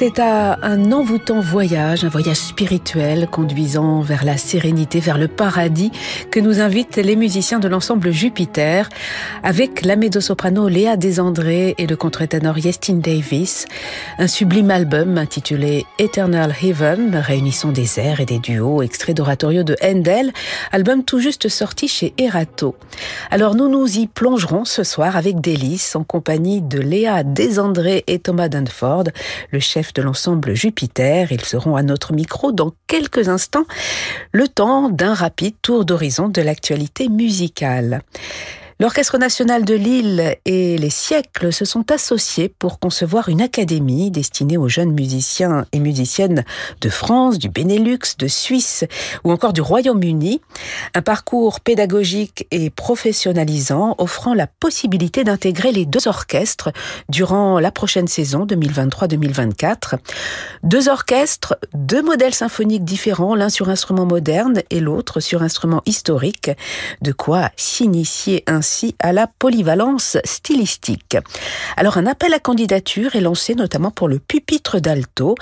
C'est à un envoûtant voyage, un voyage spirituel conduisant vers la sérénité, vers le paradis, que nous invitent les musiciens de l'ensemble Jupiter, avec la soprano Léa Desandré et le contre-ténor Yestin Davis, un sublime album intitulé Eternal Heaven, réunissant des airs et des duos extraits d'oratorio de Handel, album tout juste sorti chez Erato. Alors nous nous y plongerons ce soir avec délice en compagnie de Léa Desandré et Thomas Dunford, le chef de l'ensemble Jupiter. Ils seront à notre micro dans quelques instants, le temps d'un rapide tour d'horizon de l'actualité musicale. L'Orchestre national de Lille et les siècles se sont associés pour concevoir une académie destinée aux jeunes musiciens et musiciennes de France, du Benelux, de Suisse ou encore du Royaume-Uni. Un parcours pédagogique et professionnalisant offrant la possibilité d'intégrer les deux orchestres durant la prochaine saison 2023-2024. Deux orchestres, deux modèles symphoniques différents, l'un sur instrument moderne et l'autre sur instrument historique. De quoi s'initier ainsi à la polyvalence stylistique. Alors un appel à candidature est lancé notamment pour le pupitre d'alto.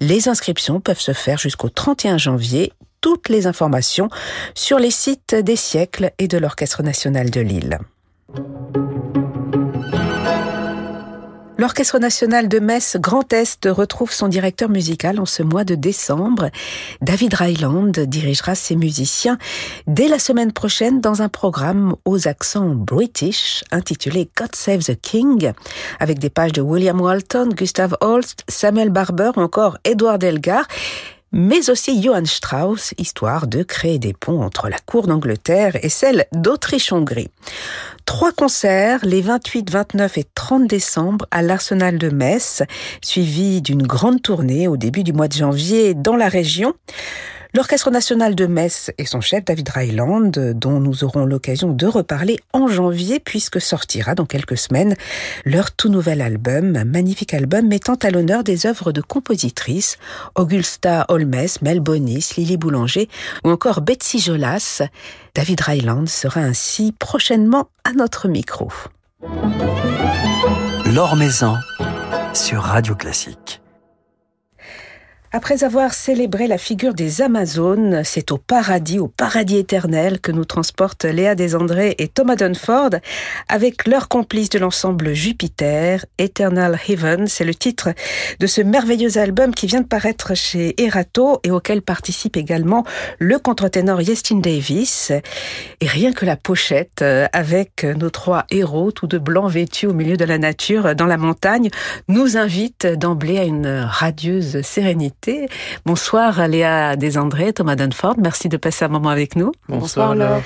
Les inscriptions peuvent se faire jusqu'au 31 janvier toutes les informations sur les sites des siècles et de l'Orchestre national de Lille. L'Orchestre national de Metz Grand Est retrouve son directeur musical en ce mois de décembre. David Ryland dirigera ses musiciens dès la semaine prochaine dans un programme aux accents british intitulé God Save the King avec des pages de William Walton, Gustav Holst, Samuel Barber ou encore Edward Elgar mais aussi Johann Strauss, histoire de créer des ponts entre la cour d'Angleterre et celle d'Autriche-Hongrie. Trois concerts les 28, 29 et 30 décembre à l'Arsenal de Metz, suivis d'une grande tournée au début du mois de janvier dans la région. L'Orchestre national de Metz et son chef David Ryland, dont nous aurons l'occasion de reparler en janvier puisque sortira dans quelques semaines leur tout nouvel album, un magnifique album mettant à l'honneur des œuvres de compositrices Augusta Holmes, Mel Bonis, Lily Boulanger ou encore Betsy Jolas. David Ryland sera ainsi prochainement à notre micro. Sur Radio Classique. Après avoir célébré la figure des Amazones, c'est au paradis, au paradis éternel que nous transportent Léa Desandré et Thomas Dunford avec leur complice de l'ensemble Jupiter, Eternal Heaven. C'est le titre de ce merveilleux album qui vient de paraître chez Erato et auquel participe également le contre-ténor Yestin Davis. Et rien que la pochette euh, avec nos trois héros, tous de blancs vêtus au milieu de la nature dans la montagne, nous invite d'emblée à une radieuse sérénité Bonsoir Léa Desandré, Thomas Dunford, merci de passer un moment avec nous. Bonsoir, Laure.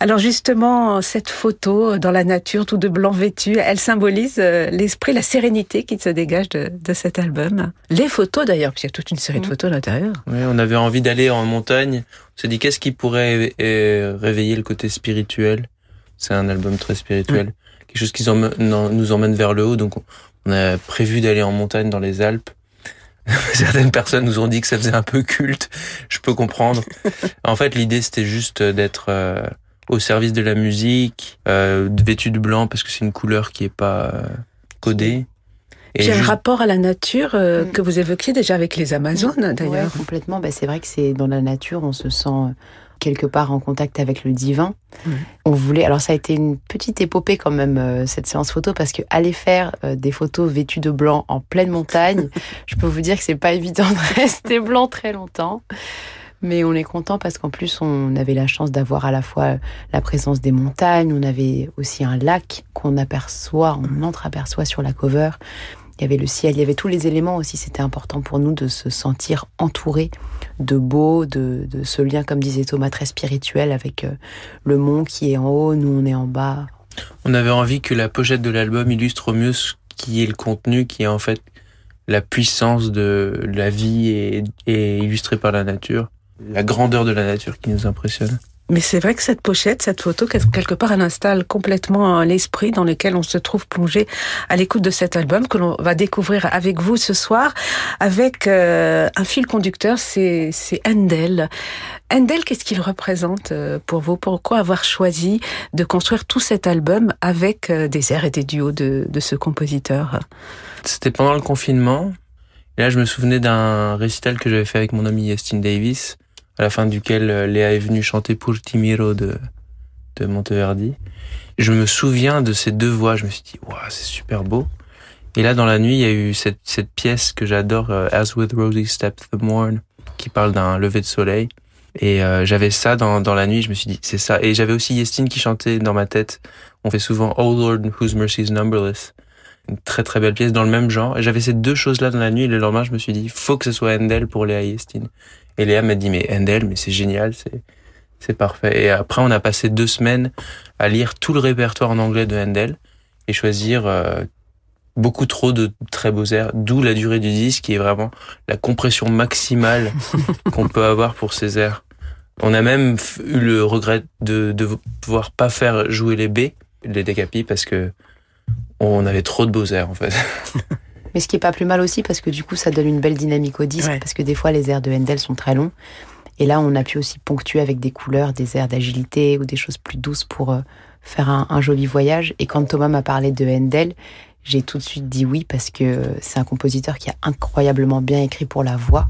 Alors justement, cette photo dans la nature, tout de blanc vêtu, elle symbolise euh, l'esprit, la sérénité qui se dégage de, cet album. Les photos d'ailleurs, puisqu'il y a toute une série de mm. photos à l'intérieur. Oui, on avait envie d'aller en montagne. On s'est dit qu'est-ce qui pourrait réveiller le côté spirituel? C'est un album très spirituel. Quelque chose qui nous emmène vers le haut. Donc on a prévu d'aller en montagne dans les Alpes. Certaines personnes nous ont dit que ça faisait un peu culte. Je peux comprendre. En fait, l'idée c'était juste d'être euh, au service de la musique, euh, vêtu de blanc parce que c'est une couleur qui est pas euh, codée. J'ai un rapport à la nature euh, mm. que vous évoquiez déjà avec les Amazones, d'ailleurs. complètement. Bah, c'est vrai que c'est dans la nature, on se sent quelque part en contact avec le divin. On voulait, alors ça a été une petite épopée quand même euh, cette séance photo parce que aller faire euh, des photos vêtues de blanc en pleine montagne, je peux vous dire que c'est pas évident de rester blanc très longtemps. Mais on est content parce qu'en plus on avait la chance d'avoir à la fois la présence des montagnes, on avait aussi un lac qu'on aperçoit, on entreaperçoit sur la cover. Il y avait le ciel, il y avait tous les éléments aussi. C'était important pour nous de se sentir entouré de beau, de, ce lien, comme disait Thomas, très spirituel avec euh, le mont qui est en haut, nous on est en bas. On avait envie que la pochette de l'album illustre au mieux ce qui est le contenu, qui est en fait la puissance de la vie et, et illustrée par la nature, la grandeur de la nature qui nous impressionne. Mais c'est vrai que cette pochette, cette photo, quelque part, elle installe complètement l'esprit dans lequel on se trouve plongé à l'écoute de cet album que l'on va découvrir avec vous ce soir, avec euh, un fil conducteur, c'est Handel. Handel, qu'est-ce qu'il représente euh, pour vous? Pourquoi avoir choisi de construire tout cet album avec euh, des airs et des duos de, de ce compositeur? C'était pendant le confinement. Et là, je me souvenais d'un récital que j'avais fait avec mon ami Justin Davis à la fin duquel euh, Léa est venue chanter pour Timiro de, de Monteverdi. Je me souviens de ces deux voix, je me suis dit, waouh, c'est super beau. Et là, dans la nuit, il y a eu cette, cette pièce que j'adore, euh, As with Rosie Steps the Morn, qui parle d'un lever de soleil. Et euh, j'avais ça dans, dans la nuit, je me suis dit, c'est ça. Et j'avais aussi Yestine qui chantait dans ma tête. On fait souvent Oh Lord, whose mercy is numberless. Une très très belle pièce dans le même genre. Et j'avais ces deux choses-là dans la nuit. Et le lendemain, je me suis dit, faut que ce soit Handel pour Léa Yestine. Et Léa m'a dit, mais Handel, mais c'est génial, c'est, c'est parfait. Et après, on a passé deux semaines à lire tout le répertoire en anglais de Handel et choisir euh, beaucoup trop de très beaux airs, d'où la durée du disque qui est vraiment la compression maximale qu'on peut avoir pour ces airs. On a même eu le regret de, de pouvoir pas faire jouer les B, les décapis, parce que on avait trop de beaux airs en fait. Mais ce qui est pas plus mal aussi parce que du coup ça donne une belle dynamique au disque parce que des fois les airs de Handel sont très longs et là on a pu aussi ponctuer avec des couleurs, des airs d'agilité ou des choses plus douces pour euh, faire un, joli voyage. Et quand Thomas m'a parlé de Handel, j'ai tout de suite dit oui parce que c'est un compositeur qui a incroyablement bien écrit pour la voix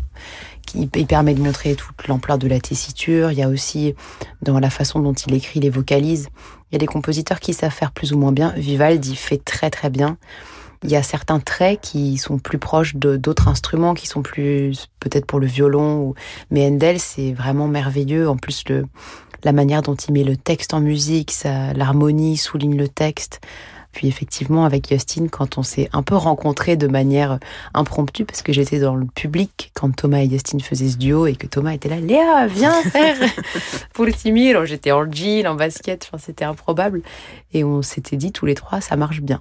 qui permet de montrer toute l'ampleur de la tessiture. Il y a aussi dans la façon dont il écrit les vocalises. Il y a des compositeurs qui savent faire plus ou moins bien. Vivaldi fait très très bien. Il y a certains traits qui sont plus proches d'autres instruments, qui sont plus peut-être pour le violon. Ou... Mais Handel, c'est vraiment merveilleux. En plus, le, la manière dont il met le texte en musique, l'harmonie souligne le texte. Puis effectivement, avec Justin, quand on s'est un peu rencontrés de manière impromptue, parce que j'étais dans le public quand Thomas et Justin faisaient ce duo et que Thomas était là, Léa, viens faire pour le timide. J'étais en jean, en basket, enfin, c'était improbable. Et on s'était dit tous les trois, ça marche bien.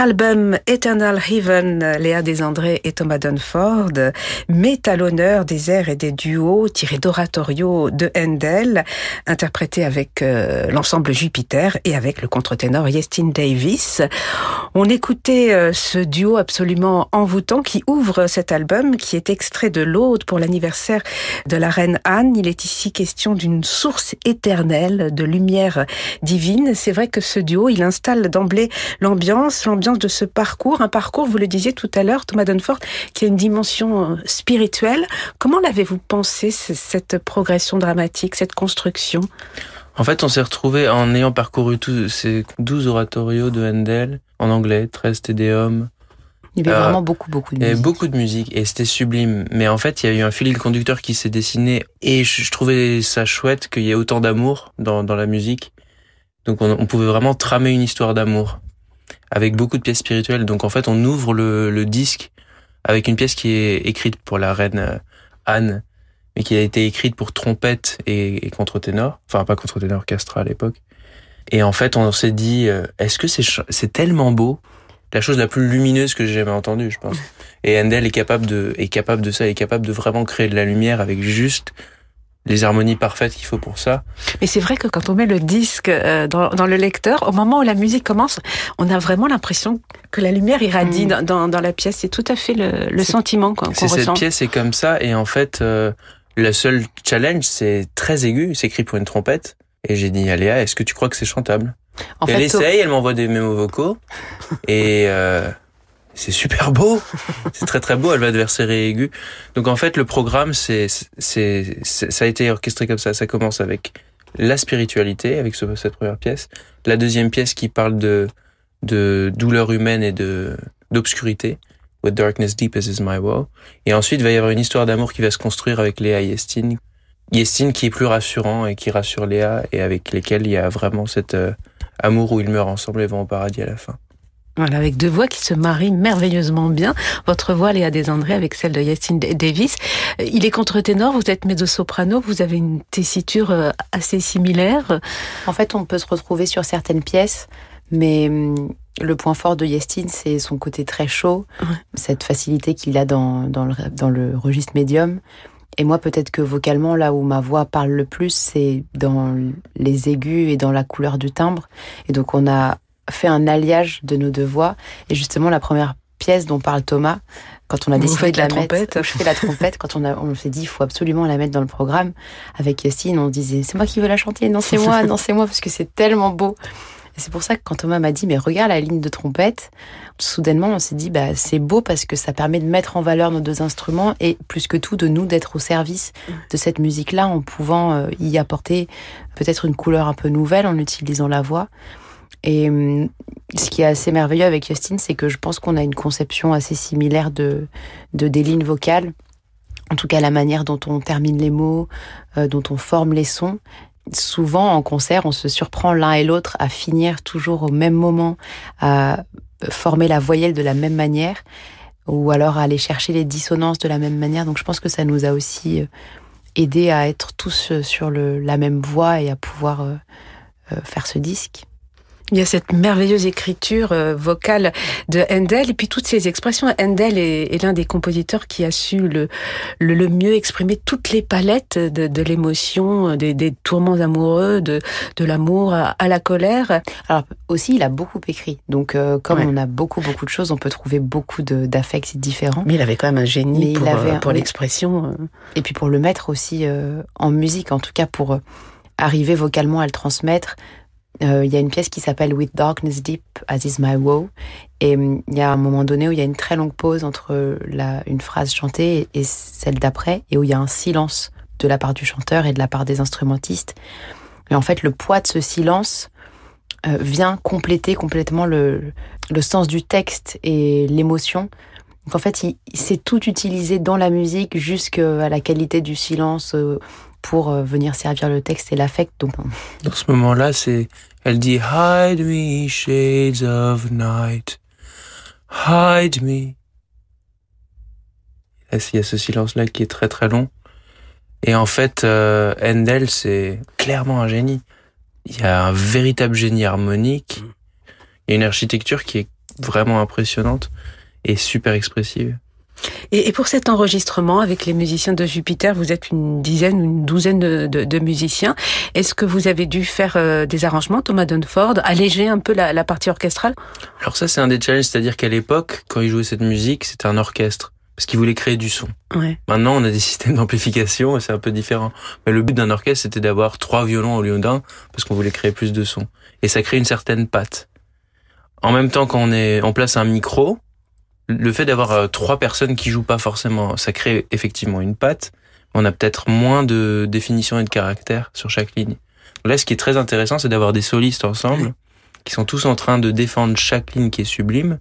Votre album Eternal Heaven, Léa Desandré et Thomas Dunford, met à l'honneur des airs et des duos tirés d'oratorio de Handel, interprétés avec euh, l'ensemble Jupiter et avec le contre-ténor Yestin Davis. On écoutait euh, ce duo absolument envoûtant qui ouvre cet album, qui est extrait de l'Aude pour l'anniversaire de la reine Anne. Il est ici question d'une source éternelle de lumière divine. C'est vrai que ce duo, il installe d'emblée l'ambiance l'ambiance de ce parcours, un parcours, vous le disiez tout à l'heure, Thomas Dunford, qui a une dimension euh, spirituelle. Comment l'avez-vous pensé, cette progression dramatique, cette construction? En fait, on s'est retrouvé en ayant parcouru tous ces 12 oratorios de Handel, en anglais, 13 Tédéum. Il y avait vraiment beaucoup, beaucoup de musique. Il y avait beaucoup de musique et c'était sublime. Mais en fait, il y a eu un fil conducteur qui s'est dessiné et je, trouvais ça chouette qu'il y ait autant d'amour dans, dans la musique. Donc on, on, pouvait vraiment tramer une histoire d'amour avec beaucoup de pièces spirituelles. Donc en fait, on ouvre le, le disque avec une pièce qui est écrite pour la reine euh, Anne, mais qui a été écrite pour trompette et, et contre-ténor. Enfin, pas contre-ténor, orchestra à l'époque. Et en fait, on s'est dit, euh, est-ce que c'est c'est tellement beau, la chose la plus lumineuse que j'ai jamais entendue, je pense. Et Handel est capable de est capable de ça, est capable de vraiment créer de la lumière avec juste les harmonies parfaites qu'il faut pour ça. Mais c'est vrai que quand on met le disque euh, dans, dans, le lecteur, au moment où la musique commence, on a vraiment l'impression que la lumière irradie mm. dans, dans, la pièce. C'est tout à fait le, le sentiment qu'on qu ressent. Cette pièce est comme ça, et en fait, euh, le seul challenge, c'est très aigu, c'est écrit pour une trompette. Et j'ai dit à Léa, est-ce que tu crois que c'est chantable? En Elle fait, essaye, elle m'envoie des mémos vocaux, et... Euh, c'est super beau, c'est très très beau. Elle va de verser aigu. Donc en fait, le programme, c'est c'est ça a été orchestré comme ça. Ça commence avec la spiritualité avec cette première pièce, la deuxième pièce qui parle de de douleur humaine et de d'obscurité. With darkness deep as is my woe. Et ensuite, il va y avoir une histoire d'amour qui va se construire avec Léa et Yestine. Yestine qui est plus rassurant et qui rassure Léa et avec lesquels il y a vraiment cet euh, amour où ils meurent ensemble et vont au paradis à la fin. Voilà, avec deux voix qui se marient merveilleusement bien. Votre voix, Léa Desandré, avec celle de Yacine Davis. Euh, il est contre-ténor, vous êtes mezzo-soprano, vous avez une tessiture euh, assez similaire. En fait, on peut se retrouver sur certaines pièces, mais hum, le point fort de Yestine, c'est son côté très chaud, cette facilité qu'il a dans, dans, le, dans le registre médium. Et moi, peut-être que vocalement, là où ma voix parle le plus, c'est dans les aigus et dans la couleur du timbre. Et donc, on a fait un alliage de nos deux voix. Et justement, la première pièce dont parle Thomas, quand on a décidé de la, mettre, je fais la trompette, quand on, a, on s'est dit, il faut absolument la mettre dans le programme. Avec Yacine, on disait, c'est moi qui veux la chanter, non, c'est moi, non, c'est moi, parce que c'est tellement beau. Et c'est pour ça que quand Thomas m'a dit, mais regarde la ligne de trompette, soudainement, on s'est dit, bah, c'est beau parce que ça permet de mettre en valeur nos deux instruments et plus que tout, de nous, d'être au service de cette musique-là en pouvant euh, y apporter peut-être une couleur un peu nouvelle en utilisant la voix. Et hum, ce qui est assez merveilleux avec Justin, c'est que je pense qu'on a une conception assez similaire de, de des lignes vocales. En tout cas, la manière dont on termine les mots, euh, dont on forme les sons. Souvent, en concert, on se surprend l'un et l'autre à finir toujours au même moment, à former la voyelle de la même manière, ou alors à aller chercher les dissonances de la même manière. Donc, je pense que ça nous a aussi euh, aidé à être tous euh, sur le, la même voie et à pouvoir faire ce disque. Il y a cette merveilleuse écriture euh, vocale de Handel et puis toutes ces expressions. Handel est, l'un des compositeurs qui a su le, le, mieux exprimer toutes les palettes de, de l'émotion, des, des, tourments amoureux, de, de l'amour à, la colère. Alors aussi, il a beaucoup écrit. Donc euh, comme on a beaucoup beaucoup de choses, on peut trouver beaucoup d'affects différents. Mais il avait quand même un génie pour, euh, pour l'expression. Et puis pour le mettre aussi en musique, en tout cas pour arriver vocalement à le transmettre euh, il y a une pièce qui s'appelle With Darkness Deep as is my woe. Et hum, il y a un moment donné où il y a une très longue pause entre une phrase chantée et, celle d'après, et où il y a un silence de la part du chanteur et de la part des instrumentistes. Et en fait, le poids de ce silence euh, vient compléter complètement le, sens du texte et l'émotion. Donc en fait, il s'est tout utilisé dans la musique jusqu'à la qualité du silence, euh, pour euh, venir servir le texte et l'affect. Donc, dans ce moment-là, c'est, elle dit Hide me, shades of night, hide me. il y a ce silence-là qui est très très long. Et en fait, euh, c'est clairement un génie. Il y a un véritable génie harmonique. Il y a une architecture qui est vraiment impressionnante et super expressive. Et, pour cet enregistrement avec les musiciens de Jupiter, vous êtes une dizaine, une douzaine de, musiciens. Est-ce que vous avez dû faire euh, des arrangements, Thomas Dunford, alléger un peu la, partie orchestrale? Alors ça, c'est un des challenges, c'est-à-dire qu'à l'époque, quand il jouait cette musique, c'était un orchestre parce qu'il voulait créer du son. Maintenant, on a des systèmes d'amplification et c'est un peu différent. Mais le but d'un orchestre, c'était d'avoir trois violons au lieu d'un parce qu'on voulait créer plus de son. Et ça crée une certaine patte. En même temps, quand on est, on place un micro, le fait d'avoir euh, trois personnes qui jouent pas forcément, ça crée effectivement une patte. On a peut-être moins de définition et de caractère sur chaque ligne. Là, ce qui est très intéressant, c'est d'avoir des solistes ensemble qui sont tous en train de défendre chaque ligne qui est sublime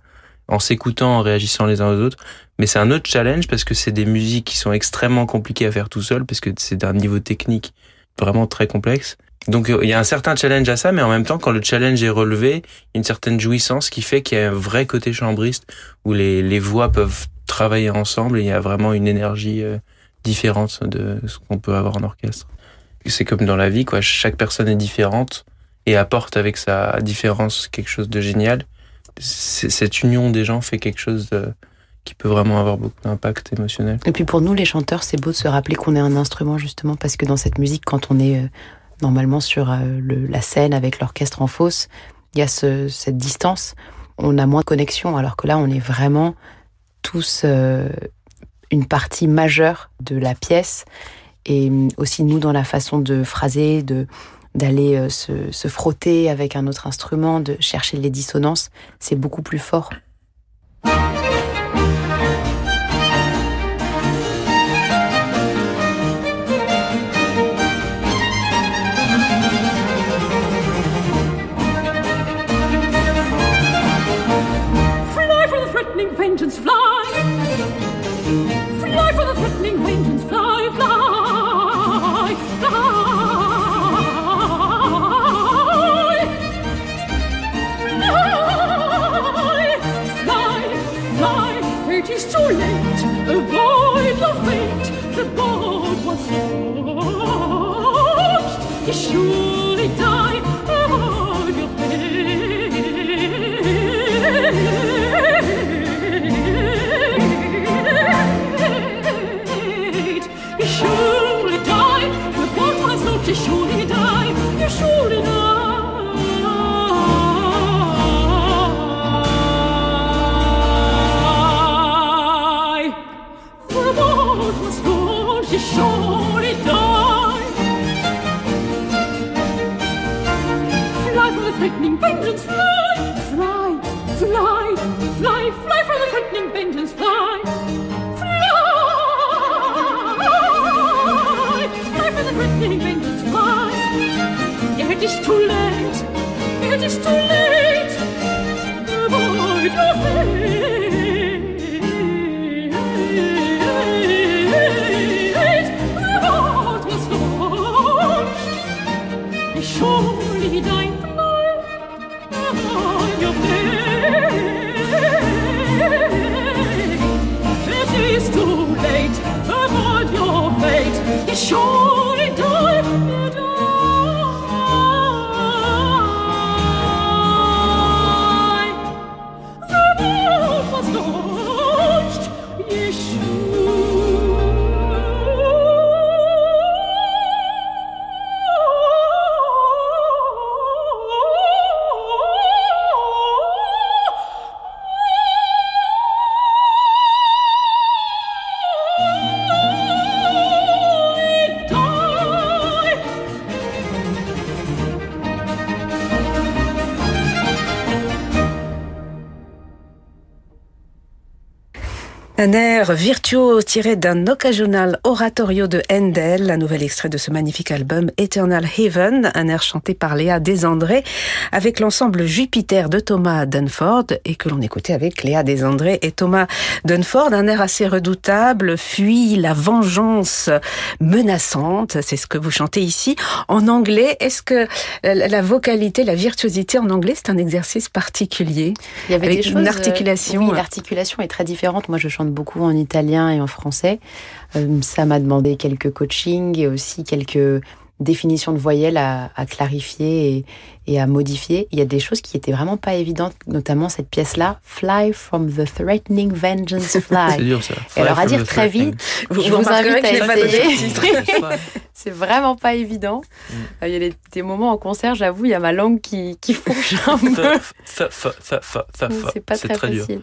en s'écoutant, en réagissant les uns aux autres. Mais c'est un autre challenge parce que c'est des musiques qui sont extrêmement compliquées à faire tout seul parce que c'est d'un niveau technique vraiment très complexe. Donc euh, il y a un certain challenge à ça, mais en même temps, quand le challenge est relevé, une certaine jouissance qui fait qu'il y a un vrai côté chambriste où les, les voix peuvent travailler ensemble et il y a vraiment une énergie euh, différente de ce qu'on peut avoir en orchestre. C'est comme dans la vie, quoi. Chaque personne est différente et apporte avec sa différence quelque chose de génial. Cette union des gens fait quelque chose qui peut vraiment avoir beaucoup d'impact émotionnel. Et puis pour nous, les chanteurs, c'est beau de se rappeler qu'on est un instrument justement parce que dans cette musique, quand on est euh, normalement sur euh, la scène avec l'orchestre en fosse, il y a cette distance, on a moins de connexion, alors que là, on est vraiment tous euh, une partie majeure de la pièce, et mm, aussi nous dans la façon de phraser, de d'aller euh, se, se frotter avec un autre instrument, de chercher les dissonances, c'est beaucoup plus fort. It is too late, it is too late. Avoid your fate. The Avoid your fate. It is too late. Avoid your fate. Un air virtuose tiré d'un occasional oratorio de Handel, un nouvel extrait de ce magnifique album Eternal Heaven, un air chanté par Léa Desandré avec l'ensemble Jupiter de Thomas Dunford et que l'on écoutait avec Léa Desandré et Thomas Dunford, un air assez redoutable, fuit la vengeance menaçante, c'est ce que vous chantez ici. En anglais, est-ce que la vocalité, la virtuosité en anglais, c'est un exercice particulier? Il y avait des choses, une euh, articulation. Oui, l'articulation est très différente. Moi, je chante beaucoup en italien et en français. Euh, ça m'a demandé quelques coachings et aussi quelques définition de voyelles à, clarifier et, et, à modifier. Il y a des choses qui étaient vraiment pas évidentes, notamment cette pièce-là, Fly from the Threatening Vengeance Fly. C'est dur ça. et alors à dire très vite, je vous, invite à essayer. C'est vraiment pas évident. Mm. Il y a des, moments en concert, j'avoue, il y a ma langue qui, qui fourche un peu. C'est pas très, facile. Dur.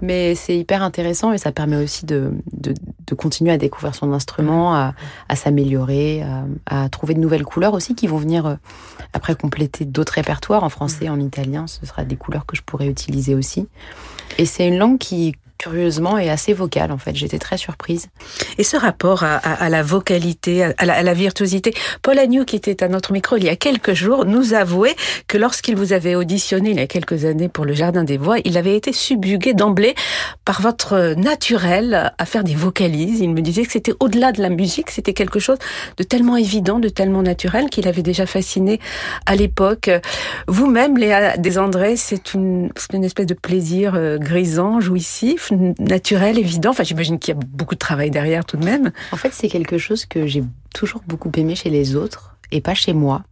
Mais c'est hyper intéressant et ça permet aussi de, de, de continuer à découvrir son instrument, à, à s'améliorer, à, à, trouver de nouvelles couleurs aussi qui vont venir euh, après compléter d'autres répertoires en français, en italien. Ce sera des couleurs que je pourrais utiliser aussi. Et c'est une langue qui curieusement est assez vocale en fait. J'étais très surprise. Et ce rapport à, la vocalité, à la, à la, virtuosité. Paul Agnew, qui était à notre micro il y a quelques jours, nous avouait que lorsqu'il vous avait auditionné il y a quelques années pour le Jardin des Voix, il avait été subjugué d'emblée par votre naturel à faire des vocalises. Il me disait que c'était au-delà de la musique, c'était quelque chose de tellement évident, de tellement naturel qu'il avait déjà fasciné à l'époque. Vous-même, Léa Desandré, c'est une, une espèce de plaisir euh, grisant, jouissif naturel, évident Enfin, j'imagine qu'il y a beaucoup de travail derrière tout de même. En fait, c'est quelque chose que j'ai toujours beaucoup aimé chez les autres et pas chez moi.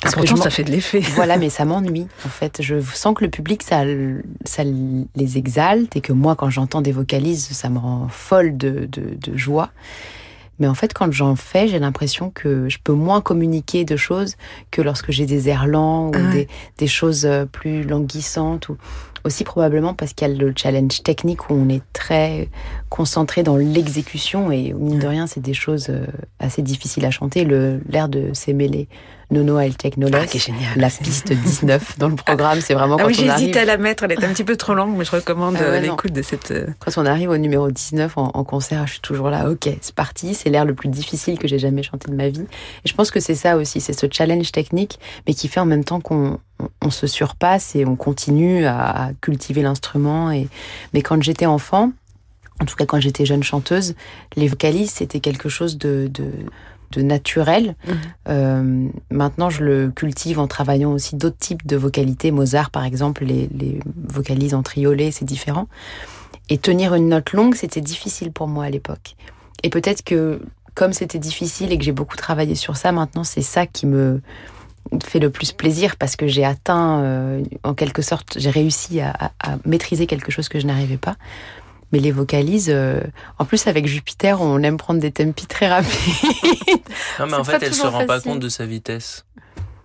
Parce que ça fait de l'effet. Voilà, mais ça m'ennuie. En fait, je sens que le public, ça, ça les exalte et que moi, quand j'entends des vocalises, ça me rend folle de, de, de joie. Mais en fait, quand j'en fais, j'ai l'impression que je peux moins communiquer de choses que lorsque j'ai des airs lents ou ah des, des, choses euh, plus languissantes. Ou aussi probablement parce qu'il y a le challenge technique où on est très concentré dans l'exécution et mine de rien, c'est des choses euh, assez difficiles à chanter. L'air de s'émêler Nono I'll Take No Less, la piste 19 dans le programme, c'est vraiment ah quand oui, on j'hésite à la mettre, elle est un petit peu trop longue, mais je recommande ah euh, l'écoute de cette... Euh, quand on arrive au numéro 19 en, en concert, je suis toujours là, ok, c'est parti, c'est l'air le plus difficile que j'ai jamais chanté de ma vie. Et je pense que c'est ça aussi, c'est ce challenge technique, mais qui fait en même temps qu'on on se surpasse et on continue à, cultiver l'instrument. Et mais quand j'étais enfant, en tout cas quand j'étais jeune chanteuse, les vocalises c'était quelque chose de, de, naturel. Mmh. Euh, maintenant, je le cultive en travaillant aussi d'autres types de vocalités. Mozart, par exemple, les, les vocalises en triolet, c'est différent. Et tenir une note longue, c'était difficile pour moi à l'époque. Et peut-être que comme c'était difficile et que j'ai beaucoup travaillé sur ça, maintenant c'est ça qui me fait le plus plaisir parce que j'ai atteint, euh, en quelque sorte, j'ai réussi à, maîtriser quelque chose que je n'arrivais pas. Mais les vocalises, euh, en plus avec Jupiter, on aime prendre des tempi très rapides. Non, mais en fait, elle se rend pas compte de sa vitesse.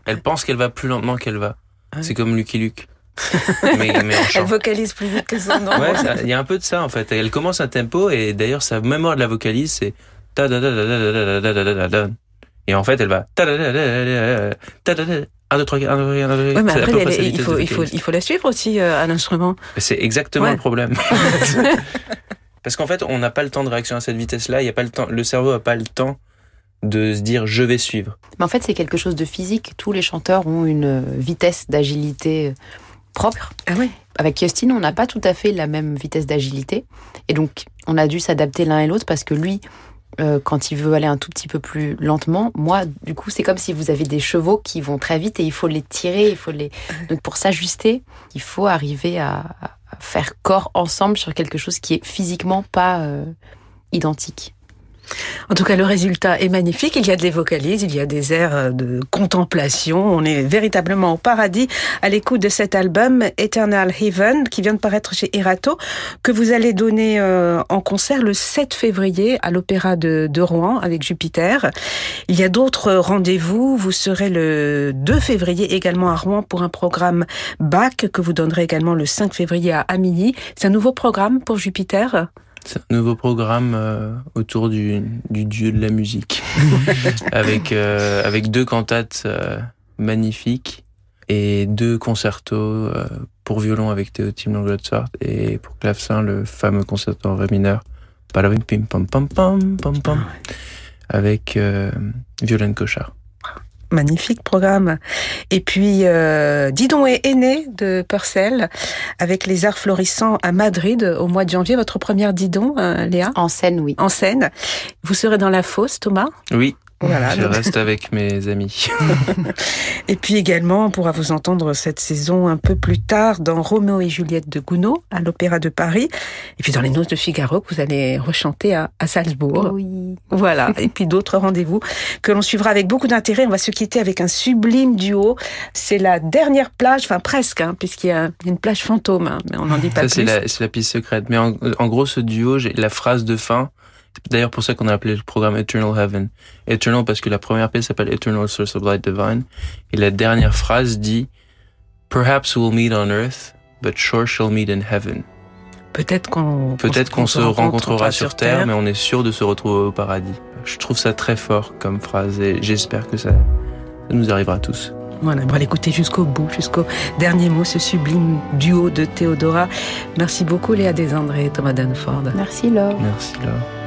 Elle pense qu'elle va plus lentement qu'elle va. C'est comme Lucky Luke. mais, elle vocalise plus vite que son nom. Ouais, il y a un peu de ça en fait. Elle commence un tempo et d'ailleurs sa mémoire de la vocalise c'est et en fait, elle va. 1, 2, 3, 4, 1, 2, 3, 1, 2, 3. Ouais, mais après, il, faut, il, faut, il faut la suivre aussi euh, à l'instrument. C'est exactement le problème. Parce qu'en fait, on n'a pas le temps de réaction à cette vitesse-là. Il y a pas le temps. Le cerveau n'a pas le temps de se dire je vais suivre. Mais en fait, c'est quelque chose de physique. Tous les chanteurs ont une vitesse d'agilité propre. Ah oui. Avec Justin, on n'a pas tout à fait la même vitesse d'agilité. Et donc, on a dû s'adapter l'un et l'autre parce que lui, euh, quand il veut aller un tout petit peu plus lentement, moi, du coup, c'est comme si vous avez des chevaux qui vont très vite et il faut les tirer, il faut les. Donc, pour s'ajuster, il faut arriver à, faire corps ensemble sur quelque chose qui est physiquement pas euh, identique. En tout cas, le résultat est magnifique. Il y a des vocalises, il y a des airs euh, de contemplation. On est véritablement au paradis à l'écoute de cet album Eternal Heaven qui vient de paraître chez Erato, que vous allez donner euh, en concert le 7 février à l'Opéra de, Rouen avec Jupiter. Il y a d'autres rendez-vous. Vous serez le 2 février également à Rouen pour un programme Bach que vous donnerez également le 5 février à Amini. C'est un nouveau programme pour Jupiter? C'est un nouveau programme euh, autour du, du, dieu de la musique, avec euh, avec deux cantates euh, magnifiques et deux concertos pour violon avec Théotime Langlotsart et pour clavecin le fameux concerto en ré mineur, pim pam pam pam pam pam, avec Violaine Cochard magnifique programme. Et puis, euh, Didon est aîné de Purcell, avec les arts florissants à Madrid au mois de janvier. Votre première Didon, euh, Léa? En scène, oui. En scène. Vous serez dans la fosse, Thomas? Oui. Voilà, je reste avec mes amis. et puis également, on pourra vous entendre cette saison un peu plus tard dans Roméo et Juliette de Gounod à l'Opéra de Paris. Et puis dans les Noces de Figaro que vous allez rechanter à, à Salzbourg. Oui. Voilà. et puis d'autres rendez-vous que l'on suivra avec beaucoup d'intérêt. On va se quitter avec un sublime duo. C'est la dernière plage, enfin presque, hein, puisqu'il y a une plage fantôme, hein, mais on n'en dit pas Ça, plus. C'est la, piste secrète. Mais en, en gros, ce duo, j'ai la phrase de fin c'est d'ailleurs pour ça qu'on a appelé le programme Eternal Heaven. Eternal parce que la première pièce s'appelle Eternal Source of Light Divine. Et la dernière phrase dit Perhaps we'll meet on earth, but sure shall meet in heaven. Peut-être qu'on peut-être qu'on se rencontrera sur terre, terre, mais on est sûr de se retrouver au paradis. Je trouve ça très fort comme phrase et j'espère que ça, ça nous arrivera tous. Voilà, on va l'écouter jusqu'au bout, jusqu'au dernier mot, ce sublime duo de Théodora. Merci beaucoup Léa Desandré et Thomas Danford. Merci Laure. Merci Laure.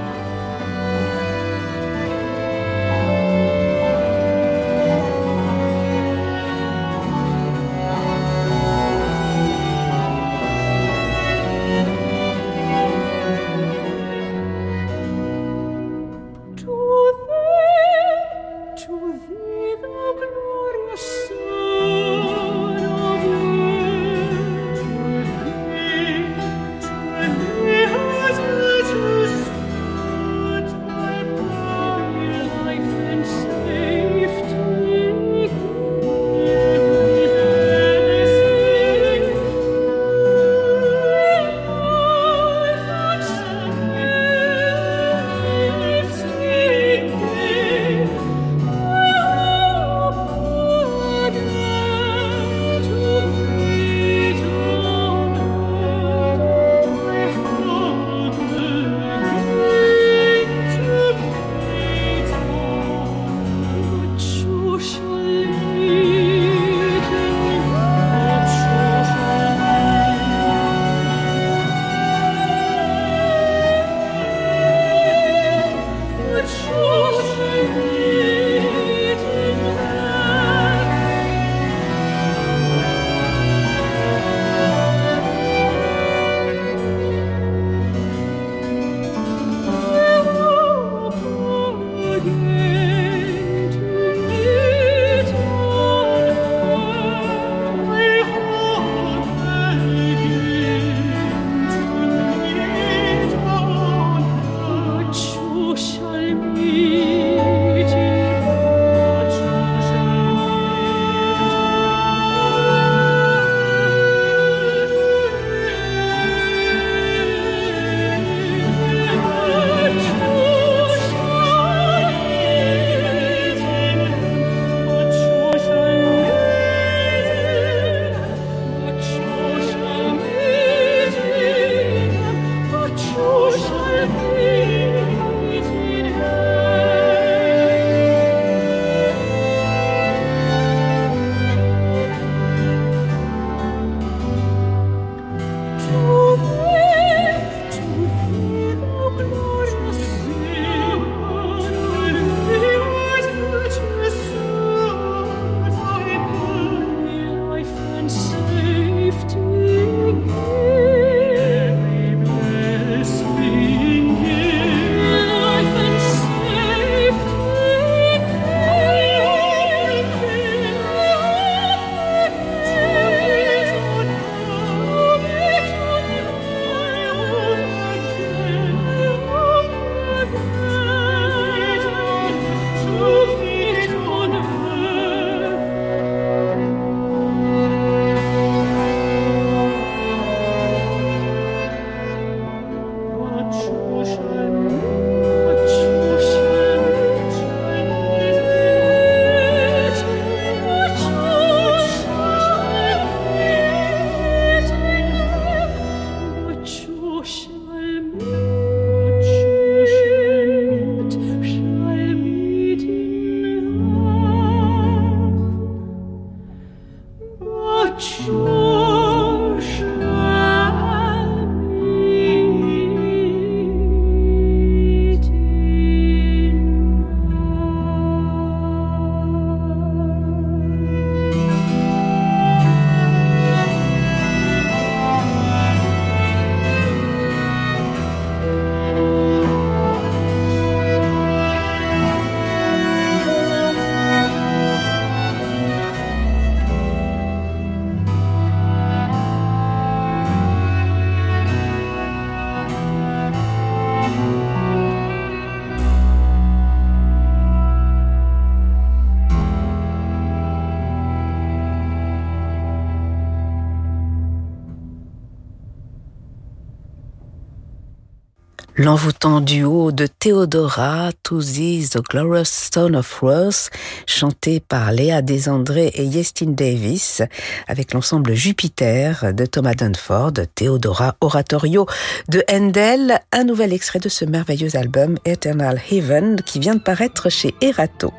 L'envoûtant duo de Theodora, To the Glorious Stone of Rose, chanté par Léa Desandré et Yestin Davis, avec l'ensemble Jupiter de Thomas Dunford, Theodora Oratorio de Handel, un nouvel extrait de ce merveilleux album Eternal Heaven qui vient de paraître chez Erato.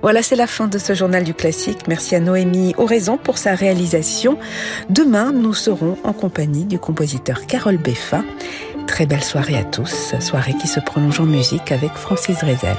Voilà, c'est la fin de ce journal du classique. Merci à Noémie Oraison pour sa réalisation. Demain, nous serons en compagnie du compositeur Carole Beffa. Très belle soirée à tous, soirée qui se prolonge en musique avec Francis Rezel.